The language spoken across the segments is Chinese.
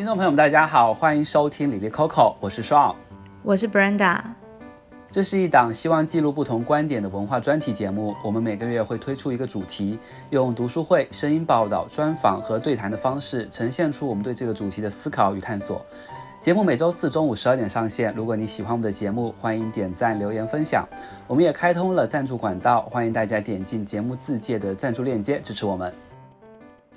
听众朋友们，大家好，欢迎收听李丽 Coco，我是双，我是 Brenda。这是一档希望记录不同观点的文化专题节目。我们每个月会推出一个主题，用读书会、声音报道、专访和对谈的方式，呈现出我们对这个主题的思考与探索。节目每周四中午十二点上线。如果你喜欢我们的节目，欢迎点赞、留言、分享。我们也开通了赞助管道，欢迎大家点进节目自介的赞助链接支持我们。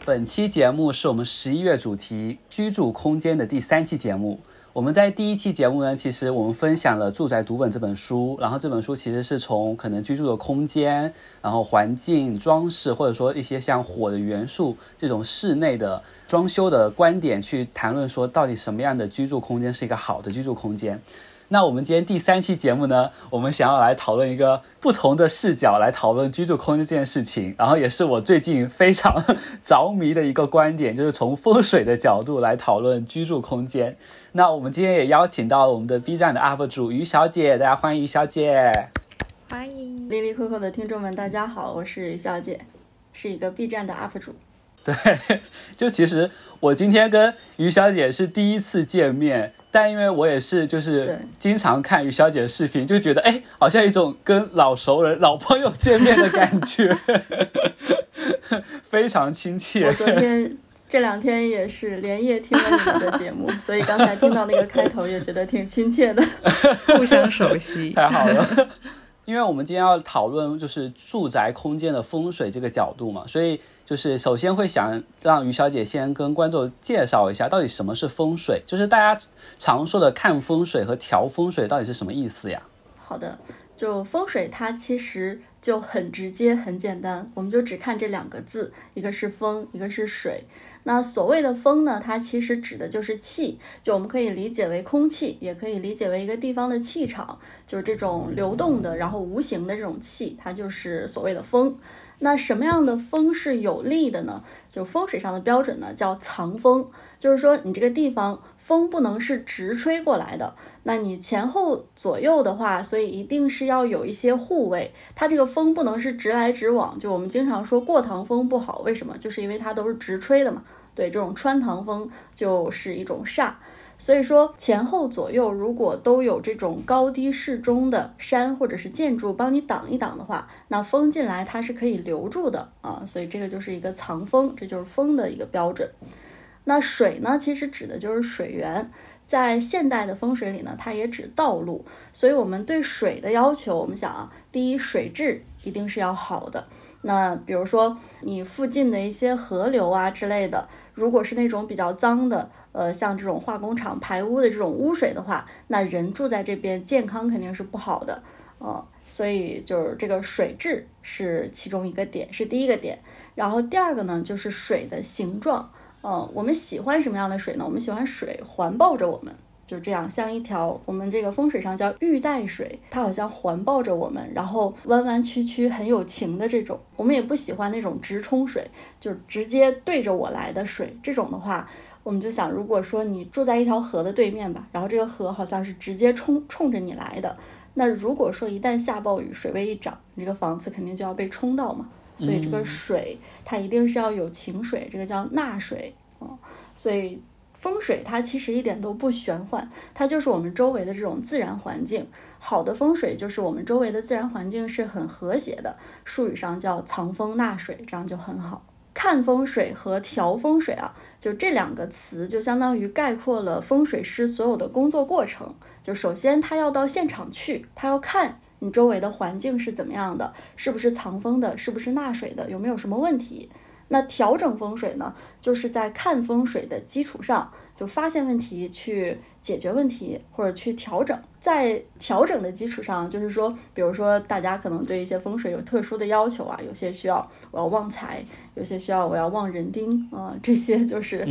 本期节目是我们十一月主题居住空间的第三期节目。我们在第一期节目呢，其实我们分享了《住宅读本》这本书，然后这本书其实是从可能居住的空间，然后环境、装饰，或者说一些像火的元素这种室内的装修的观点去谈论说，到底什么样的居住空间是一个好的居住空间。那我们今天第三期节目呢，我们想要来讨论一个不同的视角来讨论居住空间这件事情，然后也是我最近非常 着迷的一个观点，就是从风水的角度来讨论居住空间。那我们今天也邀请到了我们的 B 站的 UP 主于小姐，大家欢迎于小姐。欢迎哩哩扣扣的听众们，大家好，我是于小姐，是一个 B 站的 UP 主。对，就其实我今天跟于小姐是第一次见面。但因为我也是，就是经常看于小姐的视频，就觉得哎，好像一种跟老熟人、老朋友见面的感觉，非常亲切。我昨天这两天也是连夜听了你们的节目，所以刚才听到那个开头也觉得挺亲切的，互相熟悉，太好了。因为我们今天要讨论就是住宅空间的风水这个角度嘛，所以就是首先会想让于小姐先跟观众介绍一下到底什么是风水，就是大家常说的看风水和调风水到底是什么意思呀？好的，就风水它其实就很直接很简单，我们就只看这两个字，一个是风，一个是水。那所谓的风呢，它其实指的就是气，就我们可以理解为空气，也可以理解为一个地方的气场，就是这种流动的，然后无形的这种气，它就是所谓的风。那什么样的风是有利的呢？就是风水上的标准呢，叫藏风，就是说你这个地方风不能是直吹过来的，那你前后左右的话，所以一定是要有一些护卫，它这个风不能是直来直往。就我们经常说过堂风不好，为什么？就是因为它都是直吹的嘛。对，这种穿堂风就是一种煞。所以说，前后左右如果都有这种高低适中的山或者是建筑帮你挡一挡的话，那风进来它是可以留住的啊。所以这个就是一个藏风，这就是风的一个标准。那水呢，其实指的就是水源，在现代的风水里呢，它也指道路。所以我们对水的要求，我们想啊，第一，水质一定是要好的。那比如说你附近的一些河流啊之类的，如果是那种比较脏的。呃，像这种化工厂排污的这种污水的话，那人住在这边健康肯定是不好的，呃，所以就是这个水质是其中一个点，是第一个点。然后第二个呢，就是水的形状，呃，我们喜欢什么样的水呢？我们喜欢水环抱着我们，就这样，像一条我们这个风水上叫玉带水，它好像环抱着我们，然后弯弯曲曲很有情的这种。我们也不喜欢那种直冲水，就直接对着我来的水，这种的话。我们就想，如果说你住在一条河的对面吧，然后这个河好像是直接冲冲着你来的，那如果说一旦下暴雨，水位一涨，你这个房子肯定就要被冲到嘛。所以这个水它一定是要有情水，这个叫纳水啊。所以风水它其实一点都不玄幻，它就是我们周围的这种自然环境。好的风水就是我们周围的自然环境是很和谐的，术语上叫藏风纳水，这样就很好。看风水和调风水啊，就这两个词就相当于概括了风水师所有的工作过程。就首先他要到现场去，他要看你周围的环境是怎么样的，是不是藏风的，是不是纳水的，有没有什么问题。那调整风水呢，就是在看风水的基础上，就发现问题去解决问题，或者去调整。在调整的基础上，就是说，比如说大家可能对一些风水有特殊的要求啊，有些需要我要旺财，有些需要我要旺人丁啊，呃，这些就是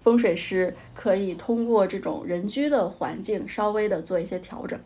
风水师可以通过这种人居的环境稍微的做一些调整。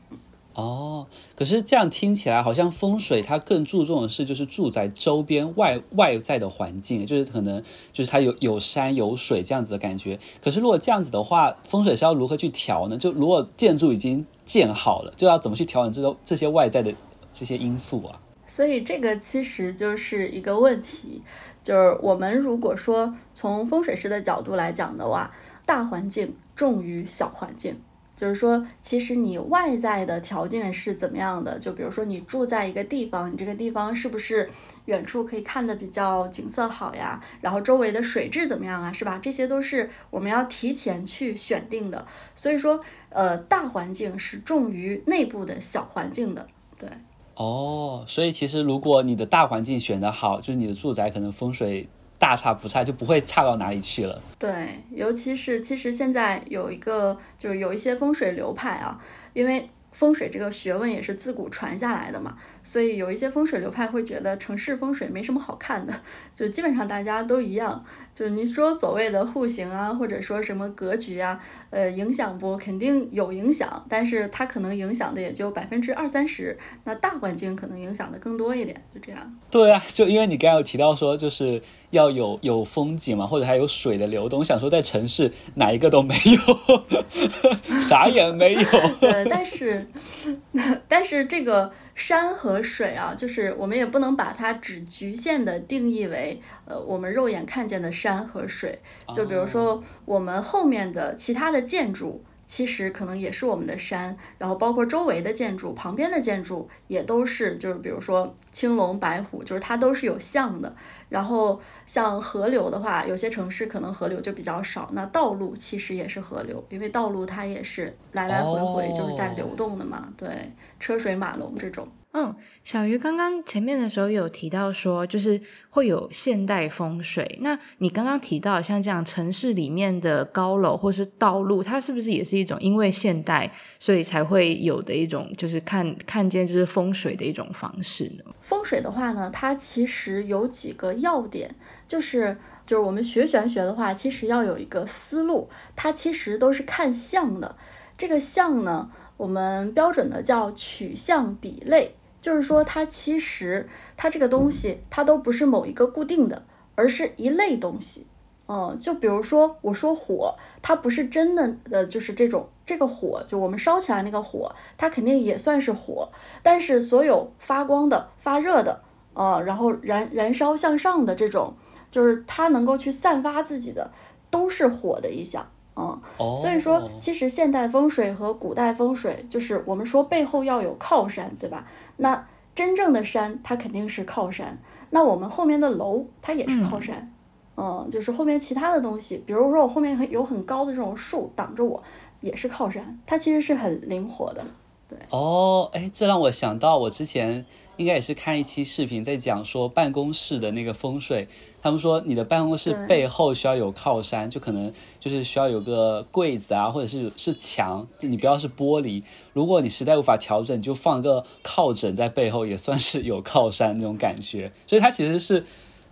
哦，可是这样听起来好像风水它更注重的是就是住宅周边外外在的环境，就是可能就是它有有山有水这样子的感觉。可是如果这样子的话，风水是要如何去调呢？就如果建筑已经建好了，就要怎么去调整这个这些外在的这些因素啊？所以这个其实就是一个问题，就是我们如果说从风水师的角度来讲的话。大环境重于小环境。就是说，其实你外在的条件是怎么样的？就比如说，你住在一个地方，你这个地方是不是远处可以看得比较景色好呀？然后周围的水质怎么样啊？是吧？这些都是我们要提前去选定的。所以说，呃，大环境是重于内部的小环境的。对。哦，所以其实如果你的大环境选得好，就是你的住宅可能风水。大差不差，就不会差到哪里去了。对，尤其是其实现在有一个，就是有一些风水流派啊，因为风水这个学问也是自古传下来的嘛。所以有一些风水流派会觉得城市风水没什么好看的，就基本上大家都一样。就是你说所谓的户型啊，或者说什么格局啊，呃，影响不？肯定有影响，但是它可能影响的也就百分之二三十。那大环境可能影响的更多一点，就这样。对啊，就因为你刚刚有提到说，就是要有有风景嘛，或者还有水的流动。我想说，在城市哪一个都没有，啥也没有。呃，但是 但是这个。山和水啊，就是我们也不能把它只局限的定义为，呃，我们肉眼看见的山和水。就比如说我们后面的其他的建筑，其实可能也是我们的山，然后包括周围的建筑、旁边的建筑也都是，就是比如说青龙白虎，就是它都是有像的。然后像河流的话，有些城市可能河流就比较少，那道路其实也是河流，因为道路它也是来来回回就是在流动的嘛，对，车水马龙这种。嗯，小鱼刚刚前面的时候有提到说，就是会有现代风水。那你刚刚提到像这样城市里面的高楼或是道路，它是不是也是一种因为现代，所以才会有的一种就是看看见就是风水的一种方式呢？风水的话呢，它其实有几个要点，就是就是我们学玄学的话，其实要有一个思路，它其实都是看相的。这个相呢，我们标准的叫取象比类。就是说，它其实它这个东西，它都不是某一个固定的，而是一类东西。嗯，就比如说我说火，它不是真的呃，就是这种这个火，就我们烧起来那个火，它肯定也算是火。但是所有发光的、发热的，啊，然后燃燃烧向上的这种，就是它能够去散发自己的，都是火的一项。嗯，所以说，其实现代风水和古代风水，就是我们说背后要有靠山，对吧？那真正的山，它肯定是靠山。那我们后面的楼，它也是靠山。嗯，嗯，就是后面其他的东西，比如说我后面很有很高的这种树挡着我，也是靠山。它其实是很灵活的。对。哦，哎，这让我想到我之前。应该也是看一期视频，在讲说办公室的那个风水。他们说你的办公室背后需要有靠山，就可能就是需要有个柜子啊，或者是是墙，你不要是玻璃。如果你实在无法调整，就放一个靠枕在背后，也算是有靠山那种感觉。所以它其实是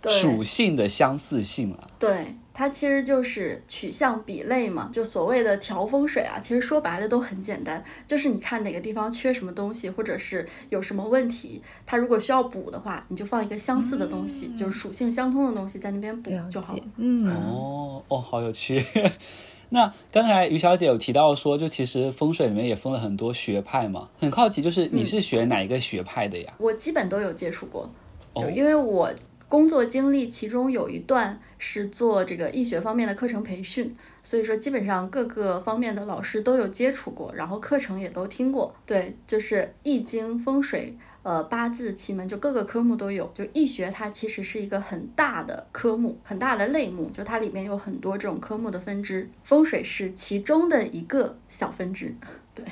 属性的相似性了。对。它其实就是取向比类嘛，就所谓的调风水啊，其实说白了都很简单，就是你看哪个地方缺什么东西，或者是有什么问题，它如果需要补的话，你就放一个相似的东西，嗯、就是属性相通的东西在那边补就好了。嗯，哦哦，好有趣。那刚才于小姐有提到说，就其实风水里面也分了很多学派嘛，很好奇，就是你是学哪一个学派的呀？嗯、我基本都有接触过，就因为我。工作经历其中有一段是做这个易学方面的课程培训，所以说基本上各个方面的老师都有接触过，然后课程也都听过。对，就是易经、风水、呃八字、奇门，就各个科目都有。就易学它其实是一个很大的科目，很大的类目，就它里面有很多这种科目的分支，风水是其中的一个小分支。对，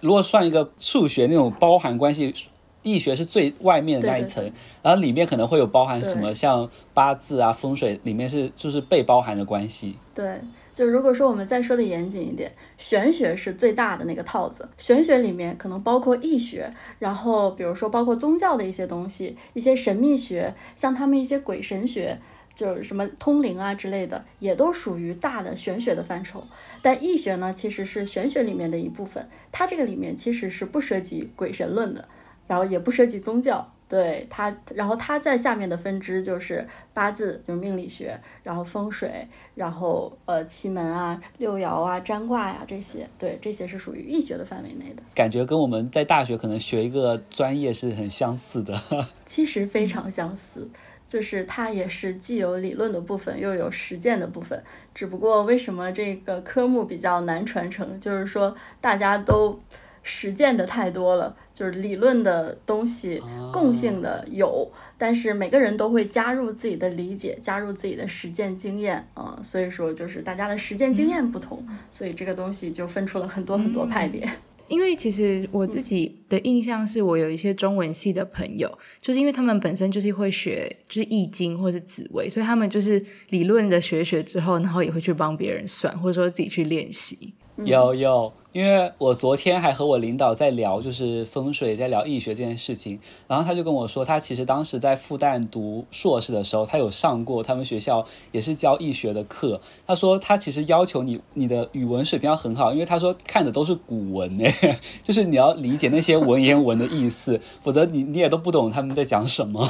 如果算一个数学那种包含关系。易学是最外面的那一层，对对对，然后里面可能会有包含什么，像八字啊、风水，里面是就是被包含的关系。对，就如果说我们再说的严谨一点，玄学是最大的那个套子，玄学里面可能包括易学，然后比如说包括宗教的一些东西，一些神秘学，像他们一些鬼神学，就是什么通灵啊之类的，也都属于大的玄学的范畴。但易学呢，其实是玄学里面的一部分，它这个里面其实是不涉及鬼神论的。然后也不涉及宗教，对它，然后它在下面的分支就是八字，就是命理学，然后风水，然后呃奇门啊、六爻啊、占卦呀、啊、这些，对，这些是属于易学的范围内的。感觉跟我们在大学可能学一个专业是很相似的。其实非常相似，就是它也是既有理论的部分，又有实践的部分。只不过为什么这个科目比较难传承，就是说大家都实践的太多了，就是理论的东西共性的有，但是每个人都会加入自己的理解，加入自己的实践经验啊，所以说就是大家的实践经验不同，所以这个东西就分出了很多很多派别。因为其实我自己的印象是我有一些中文系的朋友，就是因为他们本身就是会学就是易经或者紫微，所以他们就是理论的学学之后，然后也会去帮别人算，或者说自己去练习。有有。因为我昨天还和我领导在聊，就是风水，在聊易学这件事情，然后他就跟我说，他其实当时在复旦读硕士的时候，他有上过他们学校也是教易学的课。他说他其实要求你你的语文水平要很好，因为他说看的都是古文诶，就是你要理解那些文言文的意思，否则你你也都不懂他们在讲什么。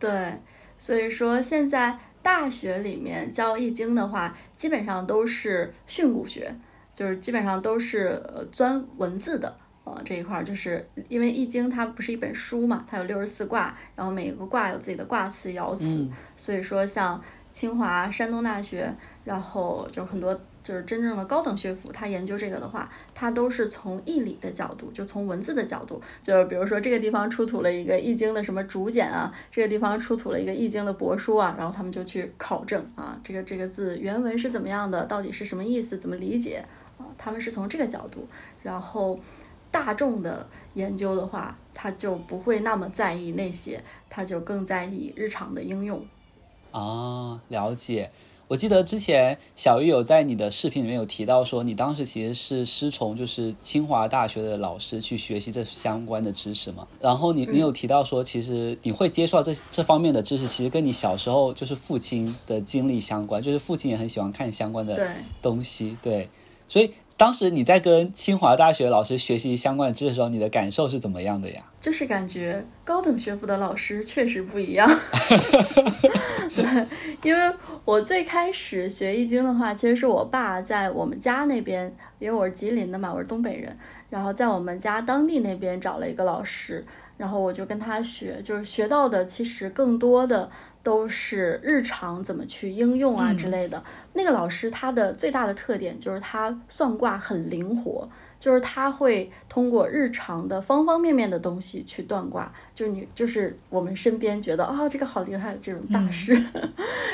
对，所以说现在大学里面教易经的话，基本上都是训诂学。就是基本上都是呃钻文字的，呃这一块儿就是因为易经它不是一本书嘛，它有六十四卦，然后每一个卦有自己的卦辞爻辞，嗯、所以说像清华、山东大学，然后就很多就是真正的高等学府，它研究这个的话，它都是从易理的角度，就从文字的角度，就是比如说这个地方出土了一个易经的什么竹简啊，这个地方出土了一个易经的帛书啊，然后他们就去考证啊，这个这个字原文是怎么样的，到底是什么意思，怎么理解。他们是从这个角度，然后大众的研究的话，他就不会那么在意那些，他就更在意日常的应用。啊，了解。我记得之前小玉有在你的视频里面有提到说，你当时其实是师从就是清华大学的老师去学习这相关的知识嘛。然后你你有提到说，其实你会接触到这这方面的知识，其实跟你小时候就是父亲的经历相关，就是父亲也很喜欢看相关的东西，对，对，所以。当时你在跟清华大学老师学习相关的知识的时候，你的感受是怎么样的呀？就是感觉高等学府的老师确实不一样。对，因为我最开始学易经的话，其实是我爸在我们家那边，因为我是吉林的嘛，我是东北人，然后在我们家当地那边找了一个老师，然后我就跟他学，就是学到的其实更多的。都是日常怎么去应用啊之类的。嗯、那个老师他的最大的特点就是他算卦很灵活，就是他会通过日常的方方面面的东西去断卦。就是你就是我们身边觉得啊、哦、这个好厉害的这种大师。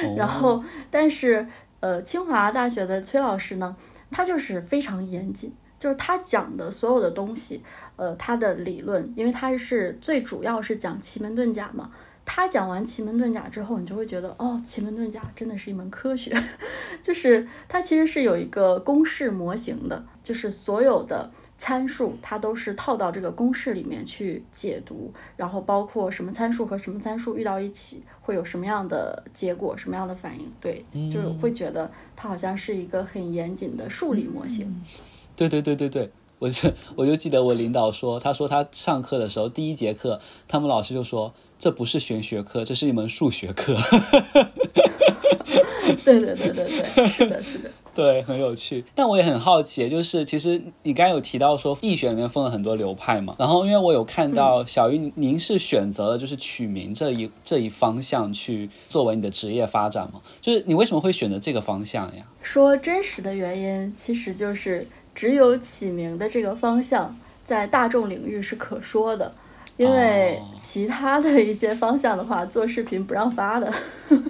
嗯、然后但是呃清华大学的崔老师呢，他就是非常严谨，就是他讲的所有的东西，呃他的理论，因为他是最主要是讲奇门遁甲嘛。他讲完奇门遁甲之后，你就会觉得哦，奇门遁甲真的是一门科学，就是它其实是有一个公式模型的，就是所有的参数它都是套到这个公式里面去解读，然后包括什么参数和什么参数遇到一起会有什么样的结果，什么样的反应，对，就是会觉得它好像是一个很严谨的数理模型。对对对对对，我就我就记得我领导说，他说他上课的时候第一节课，他们老师就说。这不是玄学课，这是一门数学课。对对对对对，是的，是的，对，很有趣。但我也很好奇，就是其实你刚才有提到说易学里面分了很多流派嘛，然后因为我有看到小玉您是选择了就是取名这一这一方向去作为你的职业发展嘛，就是你为什么会选择这个方向呀？说真实的原因，其实就是只有起名的这个方向在大众领域是可说的。因为其他的一些方向的话，做视频不让发的。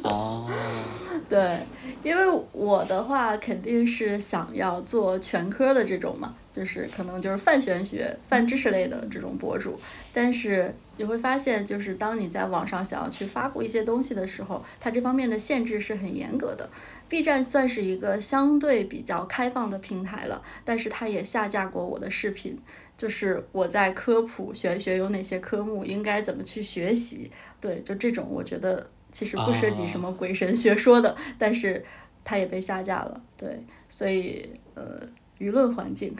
哦，对，因为我的话肯定是想要做全科的这种嘛，就是可能就是泛玄学、泛知识类的这种博主。但是你会发现，就是当你在网上想要去发布一些东西的时候，它这方面的限制是很严格的。B 站算是一个相对比较开放的平台了，但是它也下架过我的视频。就是我在科普玄学有哪些科目，应该怎么去学习？对，就这种，我觉得其实不涉及什么鬼神学说的，哦、但是它也被下架了。对，所以呃，舆论环境。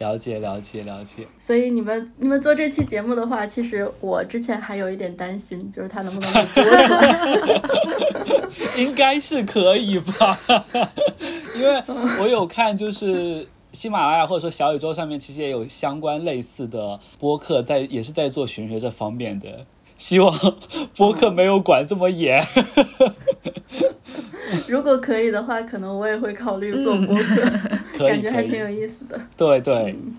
了解了解了解。所以你们你们做这期节目的话，其实我之前还有一点担心，就是它能不能被播出来。应该是可以吧，因为我有看就是。喜马拉雅或者说小宇宙上面其实也有相关类似的播客在，也是在做玄学这方面的。希望播客没有管这么严。如果可以的话，可能我也会考虑做播客，感觉还挺有意思的。对对。嗯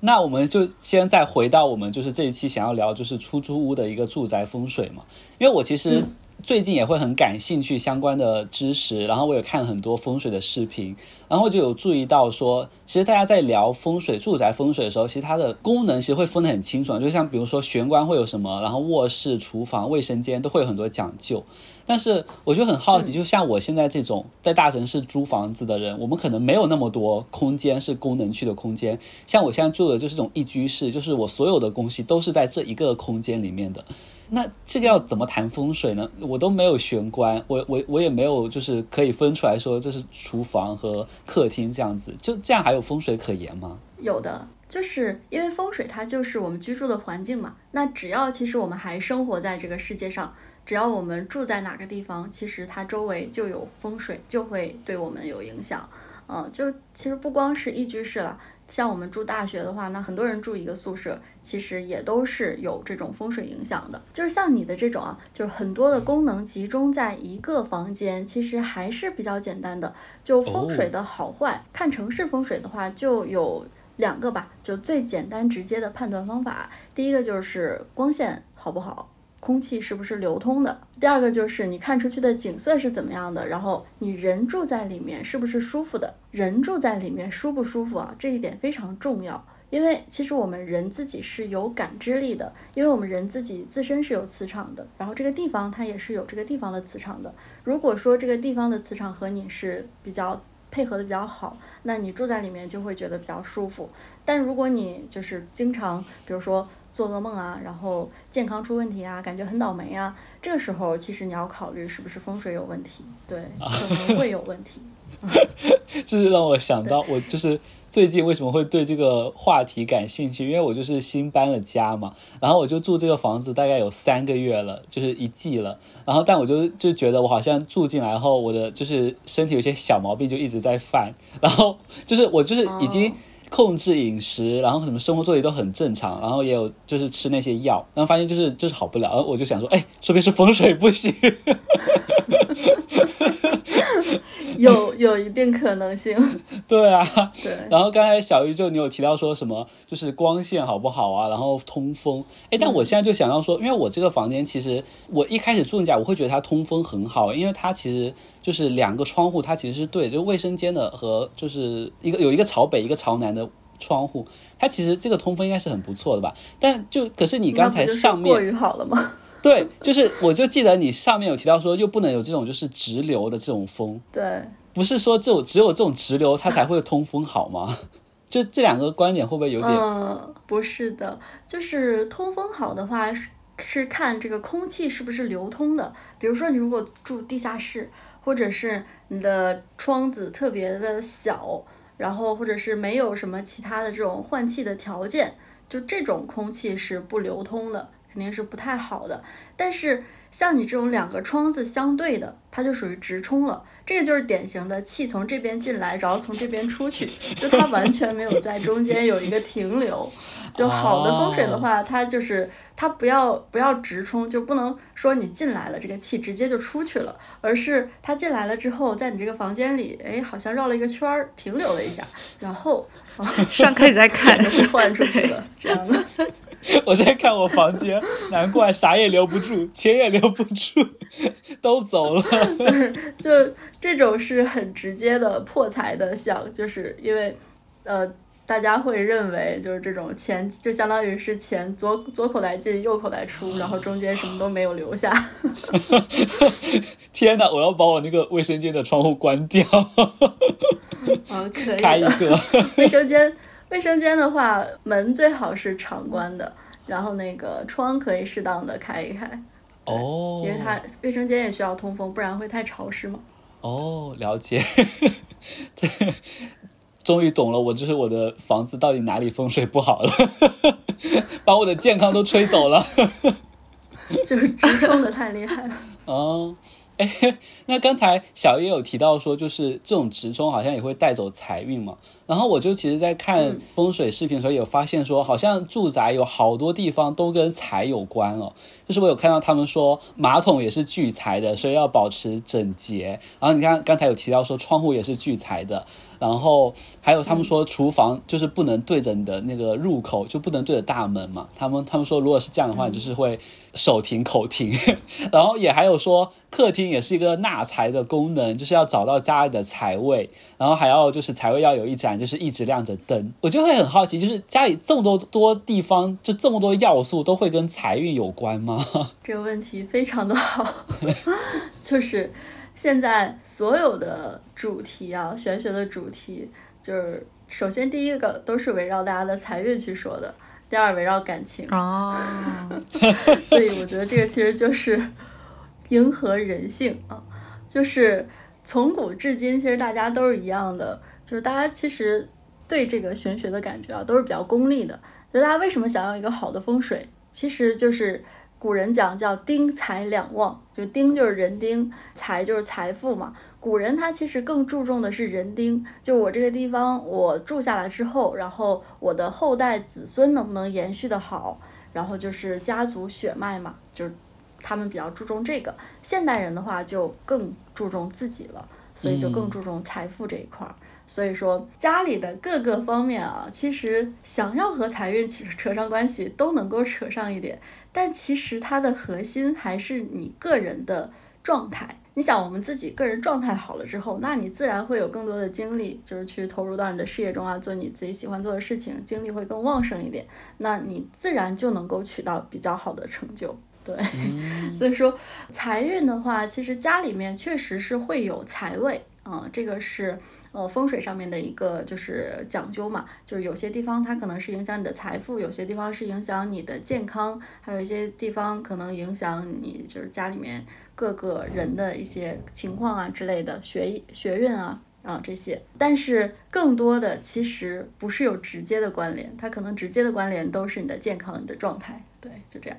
那我们就先再回到我们就是这一期想要聊就是出租屋的一个住宅风水嘛，因为我其实最近也会很感兴趣相关的知识，然后我也看很多风水的视频，然后就有注意到说，其实大家在聊风水、住宅风水的时候，其实它的功能其实会分得很清楚，就像比如说玄关会有什么，然后卧室、厨房、卫生间都会有很多讲究。但是我就很好奇，就像我现在这种在大城市租房子的人，我们可能没有那么多空间是功能区的空间。像我现在住的就是这种一居室，就是我所有的东西都是在这一个空间里面的。那这个要怎么谈风水呢？我都没有玄关，我我我也没有就是可以分出来说这是厨房和客厅这样子，就这样还有风水可言吗？有的，就是因为风水它就是我们居住的环境嘛。那只要其实我们还生活在这个世界上。只要我们住在哪个地方，其实它周围就有风水，就会对我们有影响。嗯，就其实不光是一居室了，像我们住大学的话，那很多人住一个宿舍，其实也都是有这种风水影响的。就是像你的这种啊，就是很多的功能集中在一个房间，其实还是比较简单的。就风水的好坏，看城市风水的话，就有两个吧，就最简单直接的判断方法。第一个就是光线好不好。空气是不是流通的？第二个就是你看出去的景色是怎么样的，然后你人住在里面是不是舒服的？人住在里面舒不舒服啊？这一点非常重要，因为其实我们人自己是有感知力的，因为我们人自己自身是有磁场的，然后这个地方它也是有这个地方的磁场的。如果说这个地方的磁场和你是比较配合的比较好，那你住在里面就会觉得比较舒服。但如果你就是经常，比如说。做噩梦啊，然后健康出问题啊，感觉很倒霉啊。这个时候，其实你要考虑是不是风水有问题，对，可能会有问题。这是让我想到，我就是最近为什么会对这个话题感兴趣，因为我就是新搬了家嘛，然后我就住这个房子大概有三个月了，就是一季了。然后，但我就就觉得我好像住进来后，我的就是身体有些小毛病就一直在犯，然后就是我就是已经。控制饮食，然后什么生活作息都很正常，然后也有就是吃那些药，然后发现就是就是好不了，然后我就想说，哎，说不定是风水不行。有有一定可能性，对啊，对。然后刚才小鱼就你有提到说什么，就是光线好不好啊，然后通风。哎，但我现在就想到说，因为我这个房间其实我一开始住进家，我会觉得它通风很好，因为它其实就是两个窗户，它其实是对，就卫生间的和就是一个有一个朝北一个朝南的窗户，它其实这个通风应该是很不错的吧？但就可是你刚才上面过于好了吗？对，就是我就记得你上面有提到说，又不能有这种就是直流的这种风。对，不是说只有只有这种直流它才会通风好吗？就这两个观点会不会有点？嗯，不是的，就是通风好的话是是看这个空气是不是流通的。比如说你如果住地下室，或者是你的窗子特别的小，然后或者是没有什么其他的这种换气的条件，就这种空气是不流通的。肯定是不太好的，但是像你这种两个窗子相对的，它就属于直冲了。这个就是典型的气从这边进来，然后从这边出去，就它完全没有在中间有一个停留。就好的风水的话，它就是它不要不要直冲，就不能说你进来了这个气直接就出去了，而是它进来了之后，在你这个房间里，哎，好像绕了一个圈儿，停留了一下，然后上课你再看，换出去了，这样的。我在看我房间，难怪啥也留不住，钱也留不住，都走了。就这种是很直接的破财的象，就是因为，呃，大家会认为就是这种钱就相当于是钱左左口袋进右口袋出，然后中间什么都没有留下。天哪！我要把我那个卫生间的窗户关掉。啊，可以。开一个卫生间。卫生间的话，门最好是常关的，然后那个窗可以适当的开一开。哦，因为它卫生间也需要通风，不然会太潮湿嘛。哦，了解。对，终于懂了，我就是我的房子到底哪里风水不好了，把我的健康都吹走了。就是直冲的太厉害了。哦。哎，那刚才小叶有提到说，就是这种直冲好像也会带走财运嘛。然后我就其实，在看风水视频的时候，有发现说，好像住宅有好多地方都跟财有关哦。就是我有看到他们说，马桶也是聚财的，所以要保持整洁。然后你看刚才有提到说，窗户也是聚财的。然后还有他们说，厨房就是不能对着你的那个入口，就不能对着大门嘛。他们他们说，如果是这样的话，就是会手停口停。然后也还有说，客厅也是一个纳财的功能，就是要找到家里的财位。然后还要就是财位要有一盏，就是一直亮着灯。我就会很好奇，就是家里这么多多地方，就这么多要素，都会跟财运有关吗？这个问题非常的好，就是。现在所有的主题啊，玄学的主题，就是首先第一个都是围绕大家的财运去说的，第二围绕感情哦，所以我觉得这个其实就是迎合人性啊，就是从古至今，其实大家都是一样的，就是大家其实对这个玄学的感觉啊，都是比较功利的，就大家为什么想要一个好的风水，其实就是。古人讲叫丁财两旺，就丁就是人丁，财就是财富嘛。古人他其实更注重的是人丁，就我这个地方我住下来之后，然后我的后代子孙能不能延续的好，然后就是家族血脉嘛，就是他们比较注重这个。现代人的话就更注重自己了，所以就更注重财富这一块。嗯所以说家里的各个方面啊，其实想要和财运扯扯上关系，都能够扯上一点。但其实它的核心还是你个人的状态。你想，我们自己个人状态好了之后，那你自然会有更多的精力，就是去投入到你的事业中啊，做你自己喜欢做的事情，精力会更旺盛一点。那你自然就能够取到比较好的成就。对，嗯、所以说财运的话，其实家里面确实是会有财位啊、嗯，这个是。呃，风水上面的一个就是讲究嘛，就是有些地方它可能是影响你的财富，有些地方是影响你的健康，还有一些地方可能影响你就是家里面各个人的一些情况啊之类的学学运啊啊这些。但是更多的其实不是有直接的关联，它可能直接的关联都是你的健康、你的状态。对，就这样。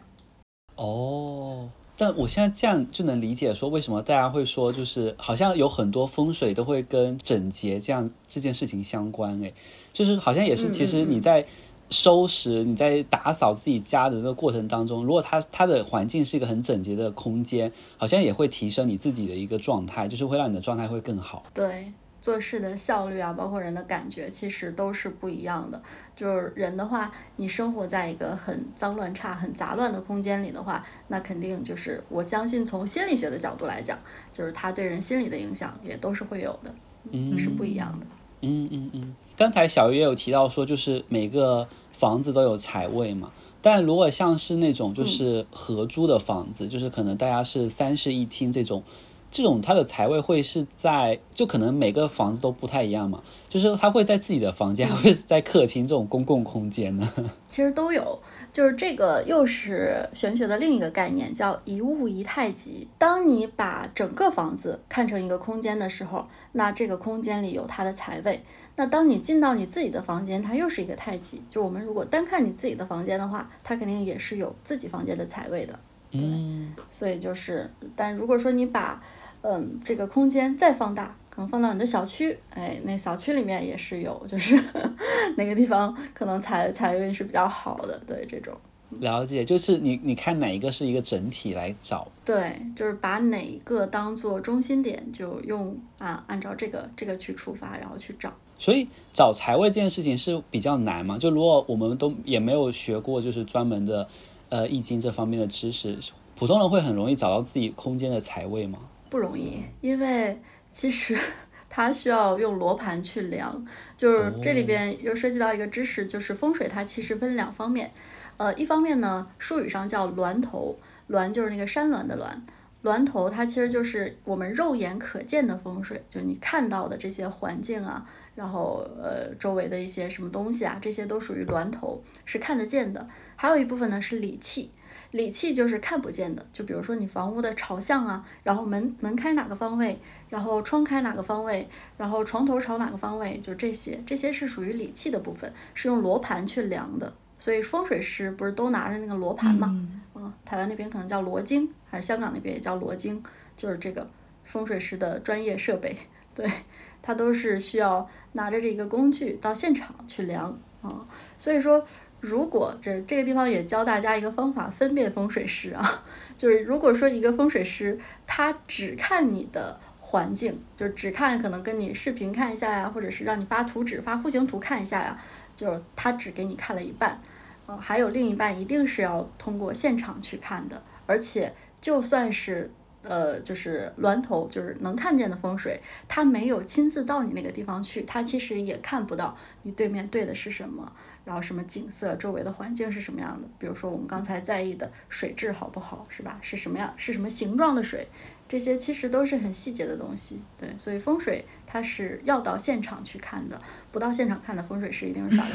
哦。但我现在这样就能理解说，为什么大家会说，就是好像有很多风水都会跟整洁这样这件事情相关。诶，就是好像也是，其实你在收拾、你在打扫自己家的这个过程当中，如果它它的环境是一个很整洁的空间，好像也会提升你自己的一个状态，就是会让你的状态会更好。对。做事的效率啊，包括人的感觉，其实都是不一样的。就是人的话，你生活在一个很脏乱差、很杂乱的空间里的话，那肯定就是我相信从心理学的角度来讲，就是它对人心理的影响也都是会有的，嗯，是不一样的。嗯嗯嗯。刚才小月有提到说，就是每个房子都有财位嘛，但如果像是那种就是合租的房子，嗯、就是可能大家是三室一厅这种。这种它的财位会是在，就可能每个房子都不太一样嘛，就是它会在自己的房间，还会在客厅这种公共空间呢？其实都有，就是这个又是玄学的另一个概念，叫一物一太极。当你把整个房子看成一个空间的时候，那这个空间里有它的财位。那当你进到你自己的房间，它又是一个太极。就我们如果单看你自己的房间的话，它肯定也是有自己房间的财位的。嗯，所以就是，但如果说你把嗯，这个空间再放大，可能放到你的小区，哎，那小区里面也是有，就是 哪个地方可能财财运是比较好的，对这种。了解，就是你你看哪一个是一个整体来找？对，就是把哪一个当做中心点，就用啊按照这个这个去出发，然后去找。所以找财位这件事情是比较难嘛？就如果我们都也没有学过，就是专门的呃易经这方面的知识，普通人会很容易找到自己空间的财位吗？不容易，因为其实 它需要用罗盘去量，就是这里边又涉及到一个知识，就是风水它其实分两方面，呃，一方面呢，术语上叫峦头，峦就是那个山峦的峦，峦头它其实就是我们肉眼可见的风水，就你看到的这些环境啊，然后呃周围的一些什么东西啊，这些都属于峦头，是看得见的，还有一部分呢是理气。理气就是看不见的，就比如说你房屋的朝向啊，然后门门开哪个方位，然后窗开哪个方位，然后床头朝哪个方位，就这些，这些是属于理气的部分，是用罗盘去量的。所以风水师不是都拿着那个罗盘嘛？嗯，啊，台湾那边可能叫罗经，还是香港那边也叫罗经，就是这个风水师的专业设备，对，他都是需要拿着这个工具到现场去量啊、所以说，如果这这个地方也教大家一个方法分辨风水师啊，就是如果说一个风水师他只看你的环境，就是只看可能跟你视频看一下呀，或者是让你发图纸、发户型图看一下呀，就是他只给你看了一半。呃，还有另一半一定是要通过现场去看的，而且就算是呃，就是峦头，就是能看见的风水，他没有亲自到你那个地方去，他其实也看不到你对面对的是什么，然后什么景色，周围的环境是什么样的。比如说我们刚才在意的水质好不好，是吧？是什么样？是什么形状的水？这些其实都是很细节的东西，对，所以风水它是要到现场去看的，不到现场看的风水师一定是傻流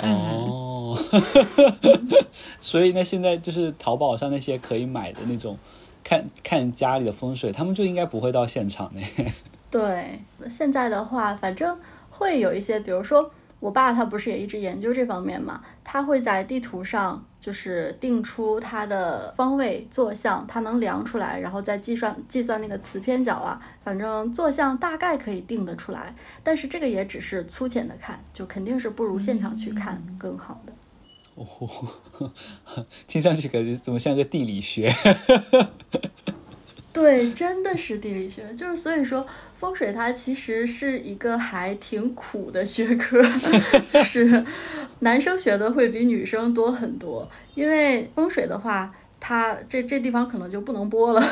氓。哦，所以那现在就是淘宝上那些可以买的那种，看看家里的风水，他们就应该不会到现场的。对，现在的话，反正会有一些，比如说。我爸他不是也一直研究这方面嘛？他会在地图上就是定出它的方位坐向，他能量出来，然后再计算计算那个磁偏角啊，反正坐向大概可以定得出来。但是这个也只是粗浅的看，就肯定是不如现场去看更好的。哦，听上去感觉怎么像个地理学？对，真的是地理学，就是所以说风水它其实是一个还挺苦的学科，就是男生学的会比女生多很多，因为风水的话，它这这地方可能就不能播了，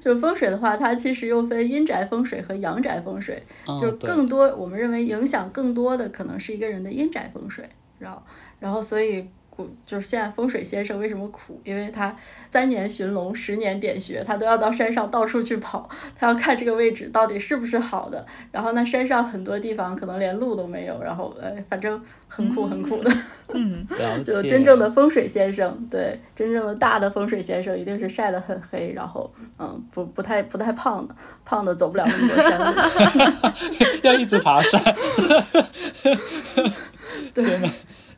就风水的话，它其实又分阴宅风水和阳宅风水，就更多我们认为影响更多的可能是一个人的阴宅风水，然后然后所以。就是现在风水先生为什么苦？因为他三年寻龙，十年点穴，他都要到山上到处去跑，他要看这个位置到底是不是好的。然后那山上很多地方可能连路都没有，然后呃，反正很苦很苦的。嗯，就真正的风水先生，对，真正的大的风水先生一定是晒得很黑，然后嗯，不不太不太胖的，胖的走不了那么多山路，要一直爬山。对。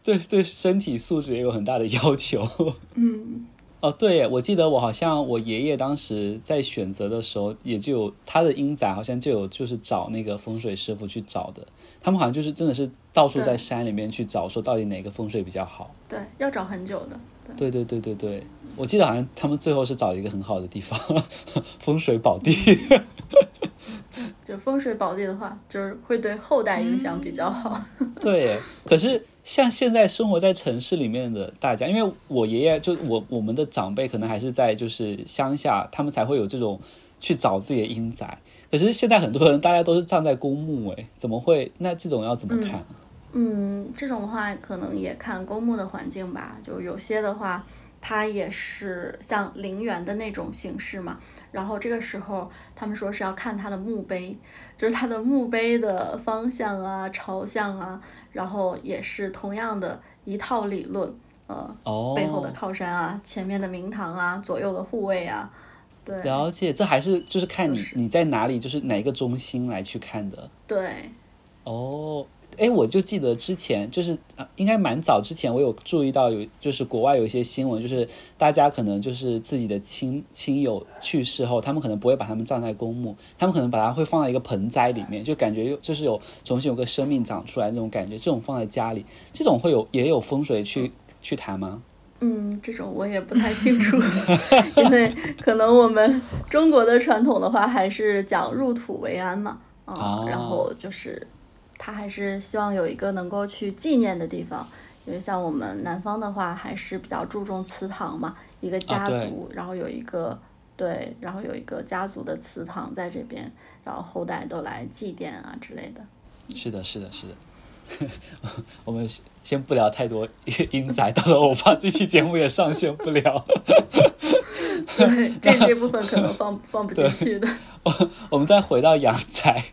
对对，身体素质也有很大的要求。嗯，哦，对，我记得我好像我爷爷当时在选择的时候，也就有他的英仔，好像就有就是找那个风水师傅去找的。他们好像就是真的是到处在山里面去找，说到底哪个风水比较好。对，要找很久的。对对对对对，我记得好像他们最后是找了一个很好的地方，风水宝地。就风水宝地的话，就是会对后代影响比较好。对，可是。像现在生活在城市里面的大家，因为我爷爷就我我们的长辈可能还是在就是乡下，他们才会有这种去找自己的英宅。可是现在很多人大家都是葬在公墓，哎，怎么会？那这种要怎么看？嗯，这种的话可能也看公墓的环境吧。就有些的话，它也是像陵园的那种形式嘛。然后这个时候他们说是要看它的墓碑，就是它的墓碑的方向啊、朝向啊。然后也是同样的一套理论，呃，oh. 背后的靠山啊，前面的明堂啊，左右的护卫啊，对，了解，这还是就是看你你在哪里，就是哪一个中心来去看的，对，哦。Oh. 哎，我就记得之前就是啊，应该蛮早之前，我有注意到有就是国外有一些新闻，就是大家可能就是自己的亲亲友去世后，他们可能不会把他们葬在公墓，他们可能把它会放在一个盆栽里面，就感觉就是有重新有个生命长出来那种感觉。这种放在家里，这种会有也有风水去去谈吗？嗯，这种我也不太清楚，因为可能我们中国的传统的话还是讲入土为安嘛，嗯，哦，然后就是。他还是希望有一个能够去纪念的地方，因为像我们南方的话，还是比较注重祠堂嘛，一个家族，然后有一个对，然后有一个家族的祠堂在这边，然后后代都来祭奠啊之类的。是的，是的，是的。我们先不聊太多阴宅，到时候我怕这期节目也上线不了。对，这这部分可能放放不进去的。我我们再回到阳宅。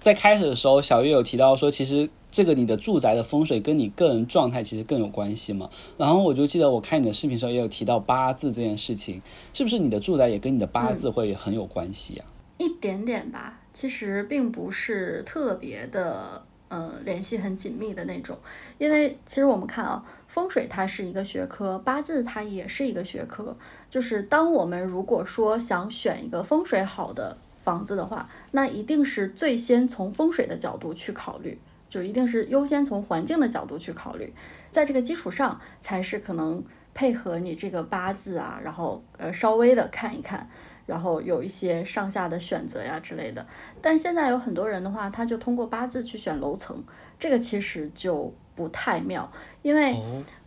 在开始的时候，小月有提到说，其实这个你的住宅的风水跟你个人状态其实更有关系嘛。然后我就记得我看你的视频的时候也有提到八字这件事情，是不是你的住宅也跟你的八字会很有关系啊？嗯，一点点吧，其实并不是特别的嗯联系很紧密的那种。因为其实我们看啊，风水它是一个学科，八字它也是一个学科。就是当我们如果说想选一个风水好的房子的话，那一定是最先从风水的角度去考虑，就一定是优先从环境的角度去考虑，在这个基础上才是可能配合你这个八字啊，然后呃稍微的看一看。然后有一些上下的选择呀之类的，但现在有很多人的话，他就通过八字去选楼层，这个其实就不太妙，因为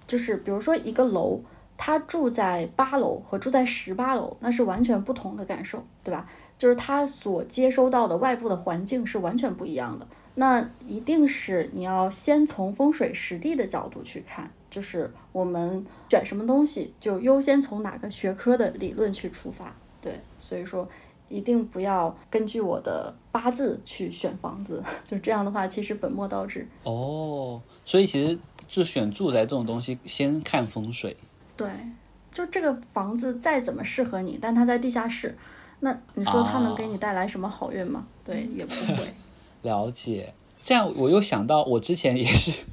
就是比如说一个楼，他住在八楼和住在十八楼，那是完全不同的感受，对吧？就是他所接收到的外部的环境是完全不一样的，那一定是你要先从风水实地的角度去看，就是我们选什么东西，就优先从哪个学科的理论去出发。对，所以说一定不要根据我的八字去选房子，就这样的话，其实本末倒置。哦，所以其实就选住宅这种东西，先看风水。对，就这个房子再怎么适合你，但它在地下室，那你说它能给你带来什么好运吗？哦、对，也不会。了解。这样我又想到，我之前也是，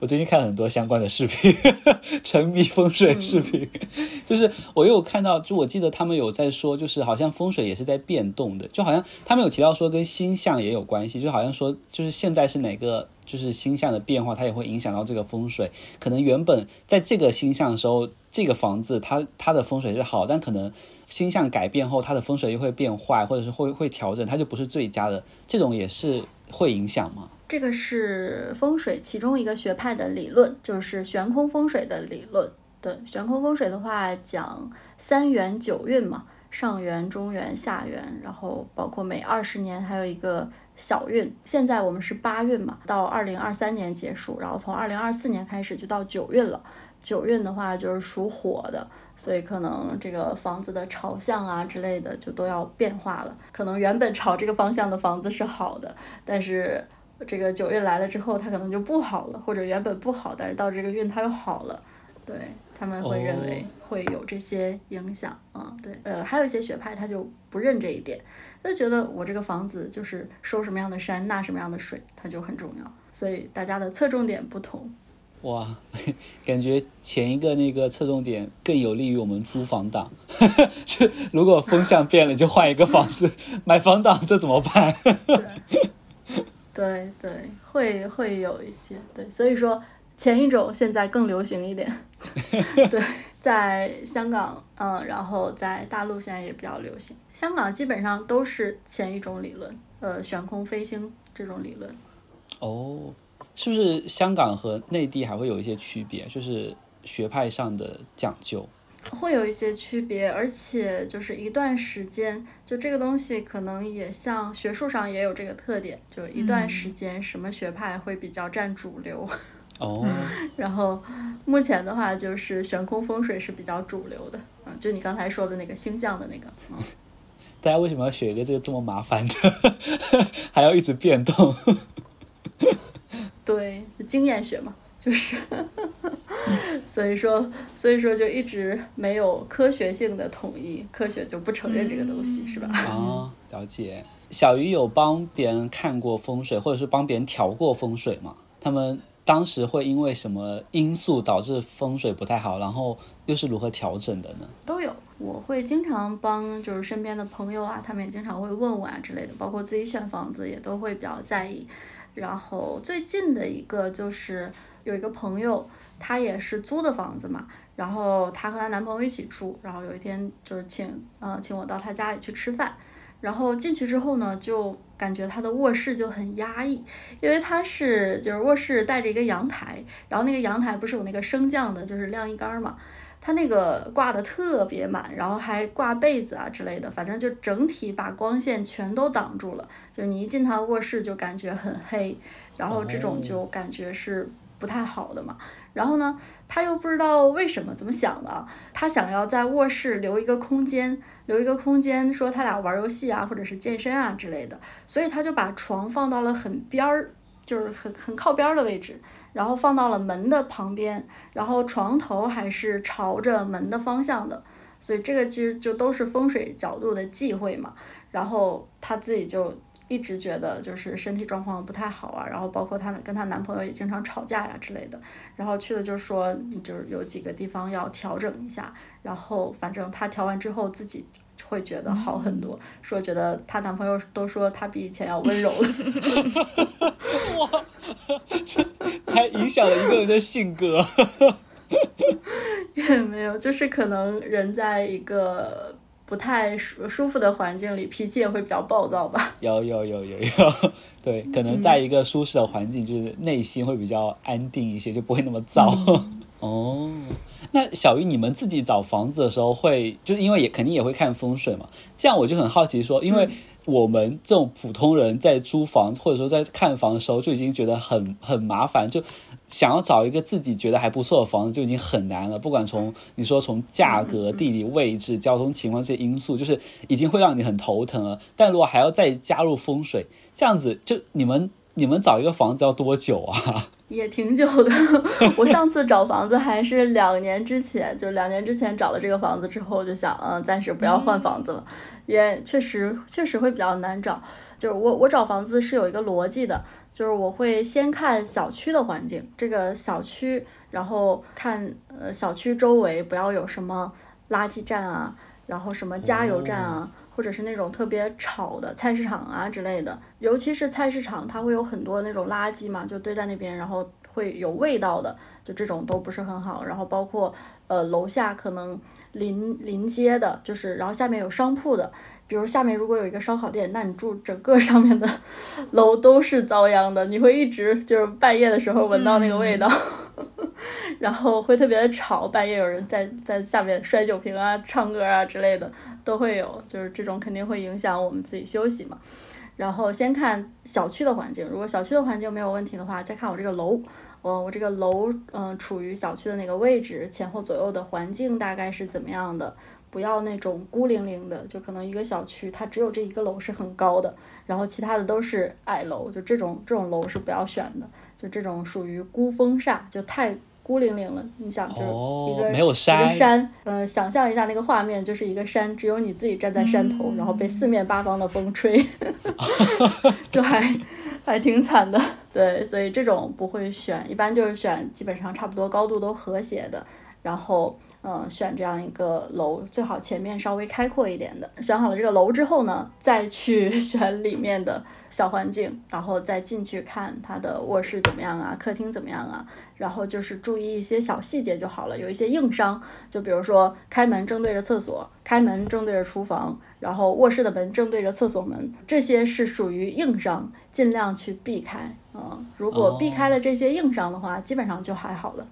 我最近看了很多相关的视频，沉迷风水视频，就是我又看到，就我记得他们有在说，就是好像风水也是在变动的，就好像他们有提到说跟星象也有关系，就好像说就是现在是哪个就是星象的变化，它也会影响到这个风水，可能原本在这个星象的时候，这个房子它它的风水是好，但可能星象改变后，它的风水又会变坏，或者是会会调整，它就不是最佳的，这种也是会影响吗？这个是风水其中一个学派的理论，就是悬空风水的理论。对，悬空风水的话讲三元九运嘛，上元、中元、下元，然后包括每二十年还有一个小运。现在我们是八运嘛，到二零二三年结束，然后从二零二四年开始就到九运了。九运的话就是属火的，所以可能这个房子的朝向啊之类的就都要变化了。可能原本朝这个方向的房子是好的，但是。这个九运来了之后，它可能就不好了，或者原本不好，但是到这个运它又好了。对，他们会认为会有这些影响啊、oh. 嗯。对，呃，还有一些学派他就不认这一点，他就觉得我这个房子就是收什么样的山纳什么样的水，它就很重要。所以大家的侧重点不同。哇，感觉前一个那个侧重点更有利于我们租房党。就如果风向变了，就换一个房子。买房党这怎么办？对对，会会有一些对，所以说前一种现在更流行一点，对，在香港，嗯，然后在大陆现在也比较流行。香港基本上都是前一种理论，呃，悬空飞星这种理论。哦，是不是香港和内地还会有一些区别？就是学派上的讲究。会有一些区别，而且就是一段时间，就这个东西可能也像学术上也有这个特点，就一段时间什么学派会比较占主流。哦、嗯。然后目前的话，就是悬空风水是比较主流的，嗯，就你刚才说的那个星象的那个。嗯。大家为什么要选一个这个这么麻烦的，还要一直变动？对，经验学嘛。就是，所以说，所以说就一直没有科学性的统一，科学就不承认这个东西，是吧？啊、哦，了解。小鱼有帮别人看过风水，或者是帮别人调过风水吗？他们当时会因为什么因素导致风水不太好，然后又是如何调整的呢？都有，我会经常帮，就是身边的朋友啊，他们也经常会问我啊之类的，包括自己选房子也都会比较在意。然后最近的一个就是。有一个朋友，她也是租的房子嘛，然后她和她男朋友一起住，然后有一天就是请，呃，请我到她家里去吃饭，然后进去之后呢，就感觉她的卧室就很压抑，因为她是就是卧室带着一个阳台，然后那个阳台不是有那个升降的，就是晾衣杆嘛，她那个挂的特别满，然后还挂被子啊之类的，反正就整体把光线全都挡住了，就你一进她的卧室就感觉很黑，然后这种就感觉是。不太好的嘛，然后呢，他又不知道为什么怎么想的，他想要在卧室留一个空间，留一个空间，说他俩玩游戏啊，或者是健身啊之类的，所以他就把床放到了很边儿，就是很很靠边的位置，然后放到了门的旁边，然后床头还是朝着门的方向的，所以这个其实就都是风水角度的忌讳嘛，然后他自己就。一直觉得就是身体状况不太好啊，然后包括她跟她男朋友也经常吵架呀之类的，然后去了就说就是有几个地方要调整一下，然后反正她调完之后自己会觉得好很多，嗯、说觉得她男朋友都说她比以前要温柔了。哇，这还影响了一个人的性格。也没有，就是可能人在一个。不太舒舒服的环境里，脾气也会比较暴躁吧？有有有有有，对，可能在一个舒适的环境，嗯、就是内心会比较安定一些，就不会那么躁。嗯、哦，那小鱼，你们自己找房子的时候会，就是因为也肯定也会看风水嘛？这样我就很好奇说，因为。嗯我们这种普通人在租房或者说在看房的时候就已经觉得很很麻烦，就想要找一个自己觉得还不错的房子就已经很难了。不管从你说从价格、地理位置、交通情况这些因素，就是已经会让你很头疼了。但如果还要再加入风水，这样子就你们 你们找一个房子要多久啊？也挺久的，我上次找房子还是两年之前，就两年之前找了这个房子之后，就想，嗯，暂时不要换房子了，也确实确实会比较难找。就是我我找房子是有一个逻辑的，就是我会先看小区的环境，这个小区，然后看呃小区周围不要有什么垃圾站啊，然后什么加油站啊。或者是那种特别吵的菜市场啊之类的，尤其是菜市场，它会有很多那种垃圾嘛，就堆在那边，然后会有味道的，就这种都不是很好。然后包括呃楼下可能临临街的，就是然后下面有商铺的，比如下面如果有一个烧烤店，那你住整个上面的楼都是遭殃的，你会一直就是半夜的时候闻到那个味道。嗯 然后会特别的吵，半夜有人在在下面摔酒瓶啊、唱歌啊之类的都会有，就是这种肯定会影响我们自己休息嘛。然后先看小区的环境，如果小区的环境没有问题的话，再看我这个楼，我我这个楼嗯处于小区的哪个位置，前后左右的环境大概是怎么样的，不要那种孤零零的，就可能一个小区它只有这一个楼是很高的，然后其他的都是矮楼，就这种这种楼是不要选的。就这种属于孤峰煞，就太孤零零了。你想，就是一个、哦、没有山，一个山，呃，想象一下那个画面，就是一个山，只有你自己站在山头，嗯、然后被四面八方的风吹 就还还挺惨的。对，所以这种不会选，一般就是选基本上差不多高度都和谐的，然后。嗯，选这样一个楼，最好前面稍微开阔一点的。选好了这个楼之后呢，再去 选里面的小环境，然后再进去看它的卧室怎么样啊，客厅怎么样啊，然后就是注意一些小细节就好了。有一些硬伤，就比如说开门正对着厕所，开门正对着厨房，然后卧室的门正对着厕所门，这些是属于硬伤，尽量去避开。嗯，如果避开了这些硬伤的话，基本上就还好了。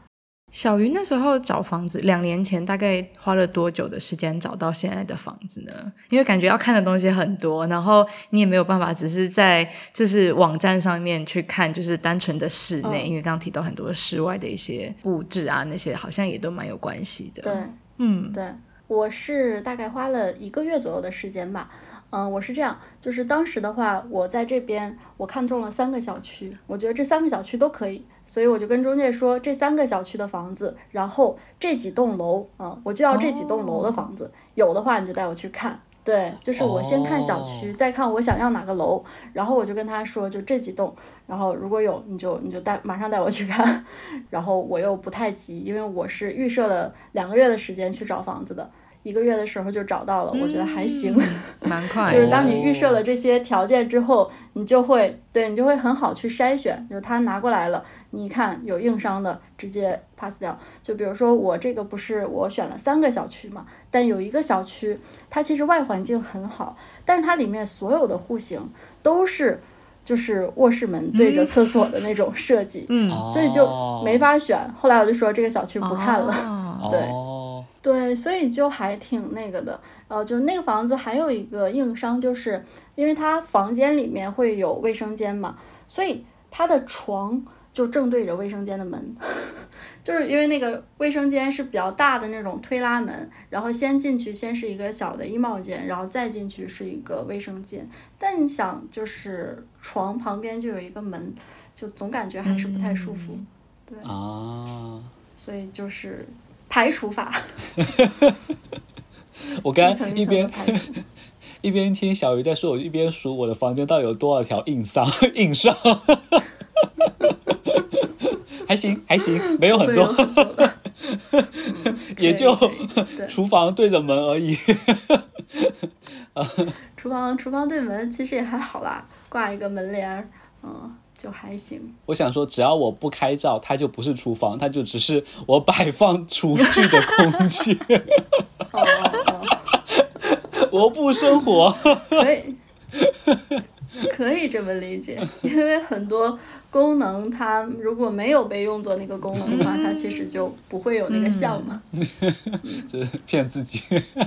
小鱼那时候找房子，两年前大概花了多久的时间找到现在的房子呢？因为感觉要看的东西很多，然后你也没有办法只是在就是网站上面去看，就是单纯的室内，哦、因为刚刚提到很多室外的一些布置啊，那些好像也都蛮有关系的。对，嗯，对，我是大概花了一个月左右的时间吧。嗯，我是这样，就是当时的话，我在这边我看中了三个小区，我觉得这三个小区都可以。所以我就跟中介说，这三个小区的房子，然后这几栋楼，嗯，我就要这几栋楼的房子，有的话你就带我去看。对，就是我先看小区，再看我想要哪个楼，然后我就跟他说，就这几栋，然后如果有你就你就带马上带我去看，然后我又不太急，因为我是预设了两个月的时间去找房子的。一个月的时候就找到了，我觉得还行，嗯、蛮快。就是当你预设了这些条件之后，你就会对你就会很好去筛选。就他拿过来了，你一看有硬伤的，直接 pass 掉。就比如说我这个不是我选了三个小区嘛，但有一个小区它其实外环境很好，但是它里面所有的户型都是就是卧室门对着厕所的那种设计，嗯，所以就没法选。后来我就说这个小区不看了，哦、对。对，所以就还挺那个的，然后就那个房子还有一个硬伤，就是因为它房间里面会有卫生间嘛，所以它的床就正对着卫生间的门，就是因为那个卫生间是比较大的那种推拉门，然后先进去先是一个小的衣帽间，然后再进去是一个卫生间，但你想就是床旁边就有一个门，就总感觉还是不太舒服，嗯、对。啊，所以就是。排除法，我刚刚一边 一边听小鱼在说，我一边数我的房间到底有多少条硬伤，硬伤，还行还行，没有很多，也就厨房对着门而已。厨房厨房对门其实也还好啦，挂一个门帘，嗯。就还行。我想说，只要我不开照，它就不是厨房，它就只是我摆放厨具的空间。哦哦哦，我不生活。可以，可以这么理解，因为很多。功能它如果没有被用作那个功能的话，它其实就不会有那个像嘛。就是骗自己。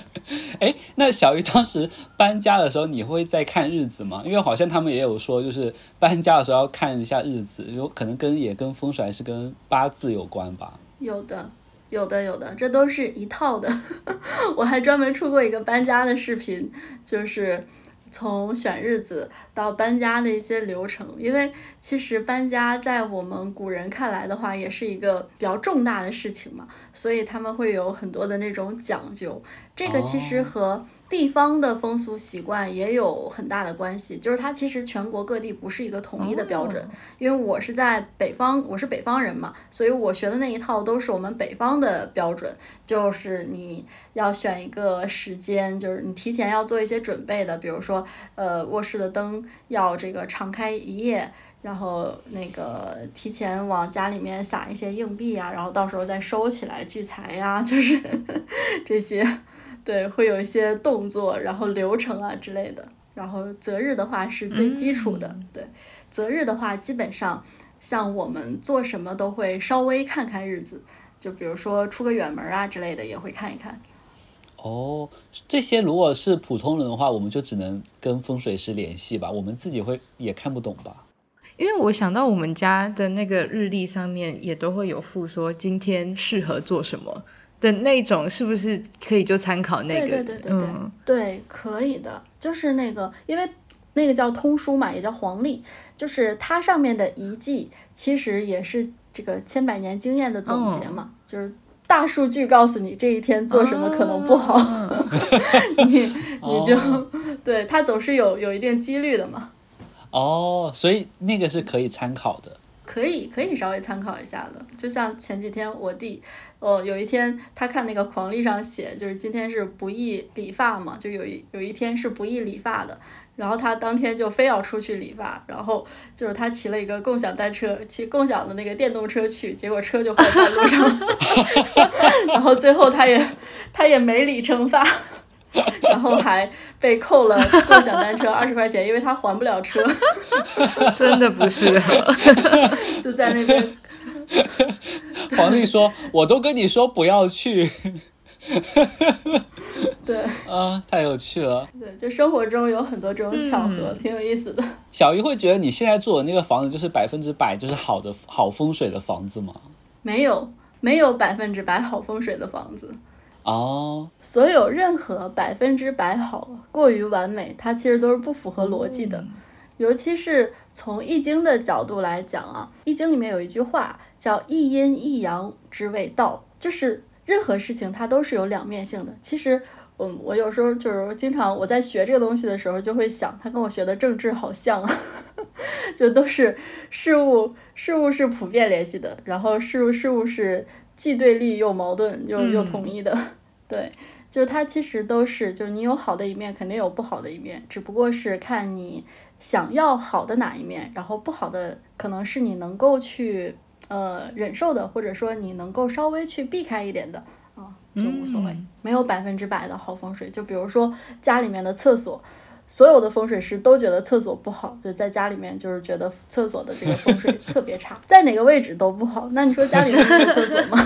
哎，那小鱼当时搬家的时候，你会在看日子吗？因为好像他们也有说，就是搬家的时候要看一下日子，有可能跟也跟风水还是跟八字有关吧。有的，有的，有的，这都是一套的。我还专门出过一个搬家的视频，就是。从选日子到搬家的一些流程，因为其实搬家在我们古人看来的话，也是一个比较重大的事情嘛，所以他们会有很多的那种讲究。这个其实和地方的风俗习惯也有很大的关系，就是它其实全国各地不是一个统一的标准。因为我是在北方，我是北方人嘛，所以我学的那一套都是我们北方的标准，就是你要选一个时间，就是你提前要做一些准备的，比如说，呃，卧室的灯要这个常开一夜，然后那个提前往家里面撒一些硬币啊，然后到时候再收起来聚财呀，就是 这些。对，会有一些动作，然后流程啊之类的。然后择日的话是最基础的。对，择日的话，基本上像我们做什么都会稍微看看日子，就比如说出个远门啊之类的也会看一看。哦，这些如果是普通人的话，我们就只能跟风水师联系吧，我们自己会也看不懂吧？因为我想到我们家的那个日历上面也都会有附说今天适合做什么。的那种是不是可以就参考那个？对对对对对，嗯、对，可以的。就是那个，因为那个叫通书嘛，也叫黄历，就是它上面的遗迹其实也是这个千百年经验的总结嘛，哦、就是大数据告诉你这一天做什么可能不好，哦、你你就、哦、对它总是有有一定几率的嘛。哦，所以那个是可以参考的。可以可以稍微参考一下的，就像前几天我弟。哦，有一天他看那个黄历上写，就是今天是不宜理发嘛，就有一有一天是不宜理发的，然后他当天就非要出去理发，然后就是他骑了一个共享单车，骑共享的那个电动车去，结果车就坏在路上，然后最后他也他也没理成发，然后还被扣了共享单车二十块钱，因为他还不了车，真的不适合，就在那边。黄历说：“我都跟你说不要去。”对，啊，太有趣了。对，就生活中有很多这种巧合，嗯、挺有意思的。小鱼会觉得你现在住的那个房子就是百分之百就是好的好风水的房子吗？没有，没有百分之百好风水的房子。哦，所有任何百分之百好、过于完美，它其实都是不符合逻辑的。嗯、尤其是从易经的角度来讲啊，易经里面有一句话。叫一阴一阳之谓道，就是任何事情它都是有两面性的。其实，嗯，我有时候就是经常我在学这个东西的时候，就会想，它跟我学的政治好像啊，就都是事物，事物是普遍联系的，然后事物事物是既对立又矛盾又又统一的，嗯、对，就它其实都是，就是你有好的一面，肯定有不好的一面，只不过是看你想要好的哪一面，然后不好的可能是你能够去。呃，忍受的，或者说你能够稍微去避开一点的啊，就无所谓。嗯、没有百分之百的好风水。就比如说家里面的厕所，所有的风水师都觉得厕所不好，就在家里面就是觉得厕所的这个风水特别差，在哪个位置都不好。那你说家里面有厕所吗？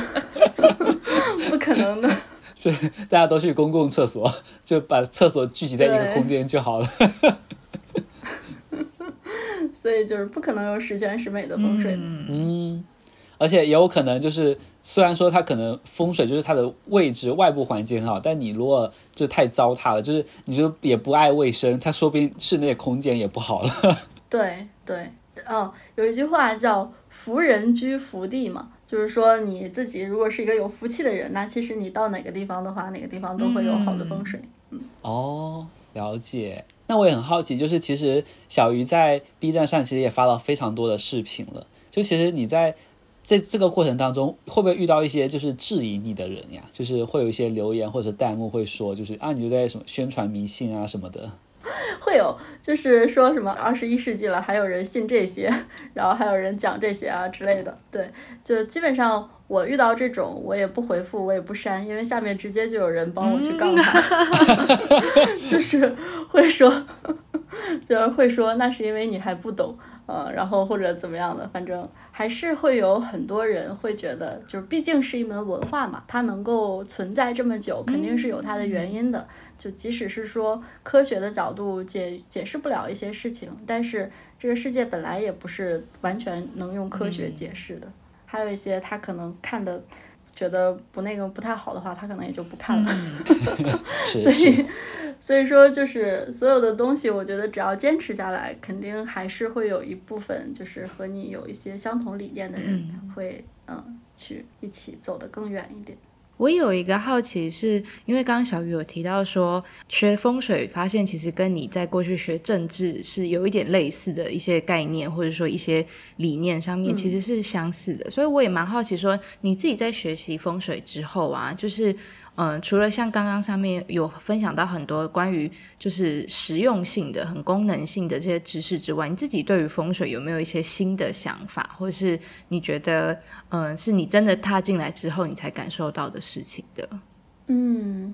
不可能的。就大家都去公共厕所，就把厕所聚集在一个空间就好了。所以就是不可能有十全十美的风水的。嗯。而且也有可能就是，虽然说它可能风水就是它的位置外部环境很好，但你如果就太糟蹋了，就是你就也不爱卫生，它说不定室内空间也不好了。对 对，哦，有一句话叫“福人居福地”嘛，就是说你自己如果是一个有福气的人，那其实你到哪个地方的话，哪个地方都会有好的风水。嗯。哦，了解。那我也很好奇，就是其实小鱼在 B 站上其实也发了非常多的视频了。就其实你在在这个过程当中，会不会遇到一些就是质疑你的人呀？就是会有一些留言或者弹幕会说，就是啊，你就在什么宣传迷信啊什么的。会有，就是说什么二十一世纪了，还有人信这些，然后还有人讲这些啊之类的。对，就基本上我遇到这种，我也不回复，我也不删，因为下面直接就有人帮我去杠他，就是会说，就是会说那是因为你还不懂。呃，然后或者怎么样的，反正还是会有很多人会觉得，就是毕竟是一门文化嘛，它能够存在这么久，肯定是有它的原因的。嗯、就即使是说科学的角度解解释不了一些事情，但是这个世界本来也不是完全能用科学解释的，嗯、还有一些他可能看的。觉得不那个不太好的话，他可能也就不看了。所以，所以说就是所有的东西，我觉得只要坚持下来，肯定还是会有一部分就是和你有一些相同理念的人会嗯，嗯去一起走得更远一点。我有一个好奇是，是因为刚刚小鱼有提到说学风水，发现其实跟你在过去学政治是有一点类似的一些概念，或者说一些理念上面其实是相似的，嗯、所以我也蛮好奇说你自己在学习风水之后啊，就是。嗯，除了像刚刚上面有分享到很多关于就是实用性的、很功能性的这些知识之外，你自己对于风水有没有一些新的想法，或者是你觉得，嗯，是你真的踏进来之后你才感受到的事情的？嗯，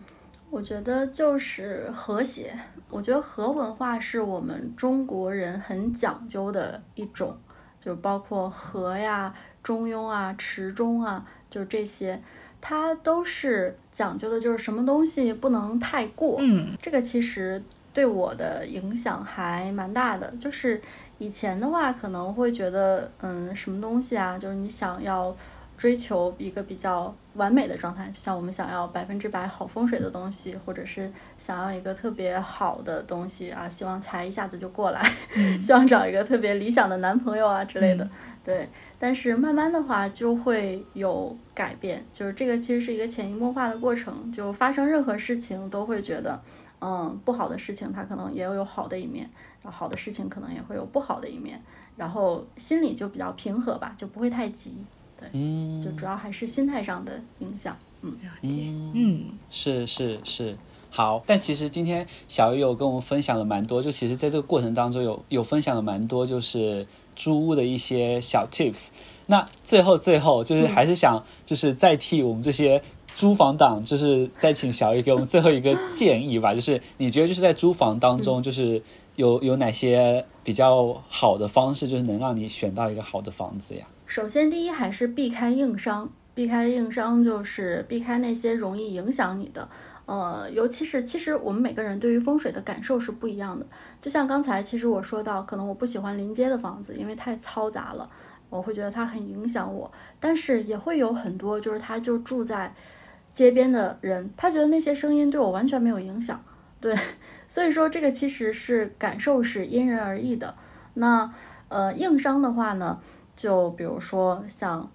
我觉得就是和谐。我觉得和文化是我们中国人很讲究的一种，就包括和呀、中庸啊、持中啊，就这些。它都是讲究的，就是什么东西不能太过。嗯，这个其实对我的影响还蛮大的。就是以前的话，可能会觉得，嗯，什么东西啊，就是你想要追求一个比较完美的状态，就像我们想要百分之百好风水的东西，或者是想要一个特别好的东西啊，希望财一下子就过来，嗯、希望找一个特别理想的男朋友啊之类的，嗯、对。但是慢慢的话就会有改变，就是这个其实是一个潜移默化的过程，就发生任何事情都会觉得，嗯，不好的事情它可能也有好的一面，然后好的事情可能也会有不好的一面，然后心里就比较平和吧，就不会太急，对，嗯，就主要还是心态上的影响，嗯，了解，嗯，是是是，好，但其实今天小鱼有跟我们分享了蛮多，就其实在这个过程当中有有分享了蛮多，就是。租屋的一些小 tips，那最后最后就是还是想就是再替我们这些租房党，就是再请小鱼给我们最后一个建议吧，就是你觉得就是在租房当中，就是有有哪些比较好的方式，就是能让你选到一个好的房子呀？首先，第一还是避开硬伤，避开硬伤就是避开那些容易影响你的。呃，尤其是其实我们每个人对于风水的感受是不一样的。就像刚才其实我说到，可能我不喜欢临街的房子，因为太嘈杂了，我会觉得它很影响我。但是也会有很多就是他就住在街边的人，他觉得那些声音对我完全没有影响。对，所以说这个其实是感受是因人而异的。那呃硬伤的话呢，就比如说像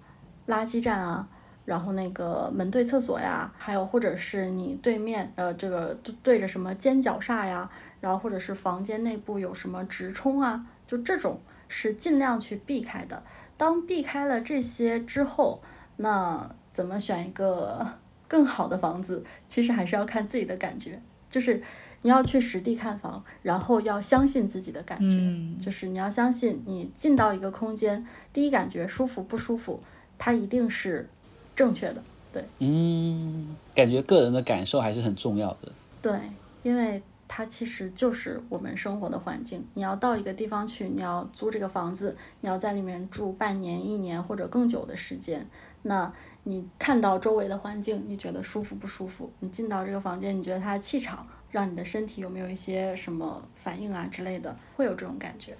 垃圾站啊。然后那个门对厕所呀，还有或者是你对面，呃，这个对着什么尖角煞呀，然后或者是房间内部有什么直冲啊，就这种是尽量去避开的。当避开了这些之后，那怎么选一个 更好的房子？其实还是要看自己的感觉，就是你要去实地看房，然后要相信自己的感觉，嗯，就是你要相信你进到一个空间，第一感觉舒服不舒服，它一定是。正确的，对，嗯，感觉个人的感受还是很重要的，对，因为它其实就是我们生活的环境。你要到一个地方去，你要租这个房子，你要在里面住半年、一年或者更久的时间，那你看到周围的环境，你觉得舒服不舒服？你进到这个房间，你觉得它的气场让你的身体有没有一些什么反应啊之类的，会有这种感觉。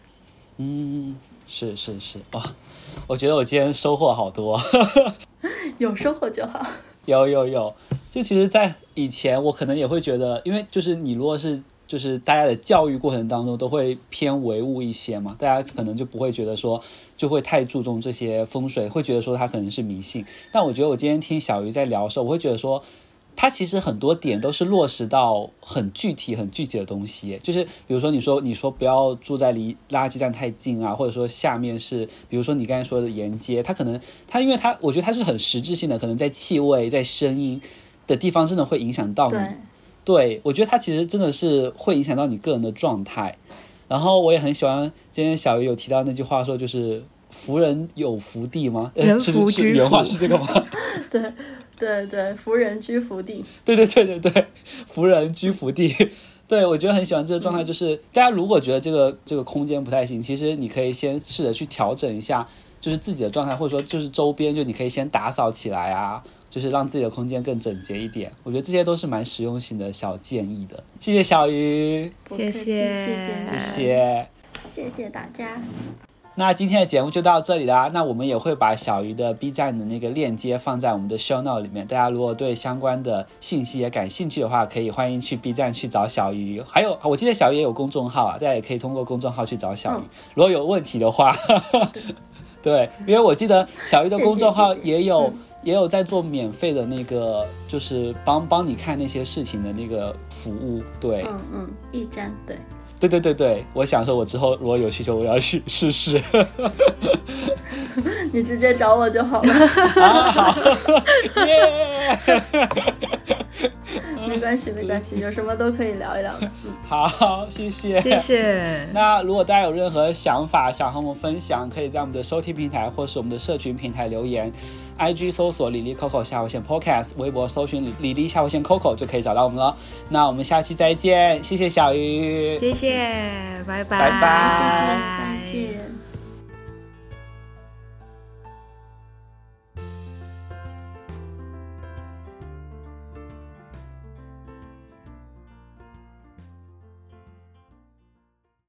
嗯，是是是，哇，我觉得我今天收获好多。有收获就好。有有有，就其实，在以前我可能也会觉得，因为就是你如果是就是大家的教育过程当中都会偏唯物一些嘛，大家可能就不会觉得说就会太注重这些风水，会觉得说它可能是迷信。但我觉得我今天听小鱼在聊的时候，我会觉得说，它其实很多点都是落实到很具体、很具体的东西，就是比如说你说你说不要住在离垃圾站太近啊，或者说下面是，比如说你刚才说的沿街，它可能它因为它我觉得它是很实质性的，可能在气味、在声音的地方真的会影响到你。对，对，我觉得它其实真的是会影响到你个人的状态。然后我也很喜欢今天小鱼有提到那句话说，就是福人有福地吗？人福居福。原话是这个吗？对。对对福人居福地。对对对对对福人居福地。对我觉得很喜欢这个状态就是大家如果觉得这个这个空间不太行其实你可以先试着去调整一下就是自己的状态或者说就是周边就你可以先打扫起来啊就是让自己的空间更整洁一点。我觉得这些都是蛮实用性的小建议的。谢谢小鱼。谢谢谢谢。谢谢。谢谢大家。那今天的节目就到这里啦。那我们也会把小鱼的 B 站的那个链接放在我们的 show note 里面。大家如果对相关的信息也感兴趣的话，可以欢迎去 B 站去找小鱼。还有，我记得小鱼也有公众号啊，大家也可以通过公众号去找小鱼。如果有问题的话，对，因为我记得小鱼的公众号也有也有在做免费的那个，就是帮帮你看那些事情的那个服务。对，嗯嗯，驿站对。对对对对，我想说，我之后如果有需求，我要去试试。你直接找我就好了。啊、好，耶！没关系，没关系，有什么都可以聊一聊的。嗯，好，谢谢，谢谢。那如果大家有任何想法想和我们分享，可以在我们的收听平台或是我们的社群平台留言。IG 搜索李丽 Coco 下划线 Podcast，微博搜寻李丽下划线 Coco 就可以找到我们了。那我们下期再见，谢谢小鱼，谢谢，拜拜，拜拜，谢谢，再见。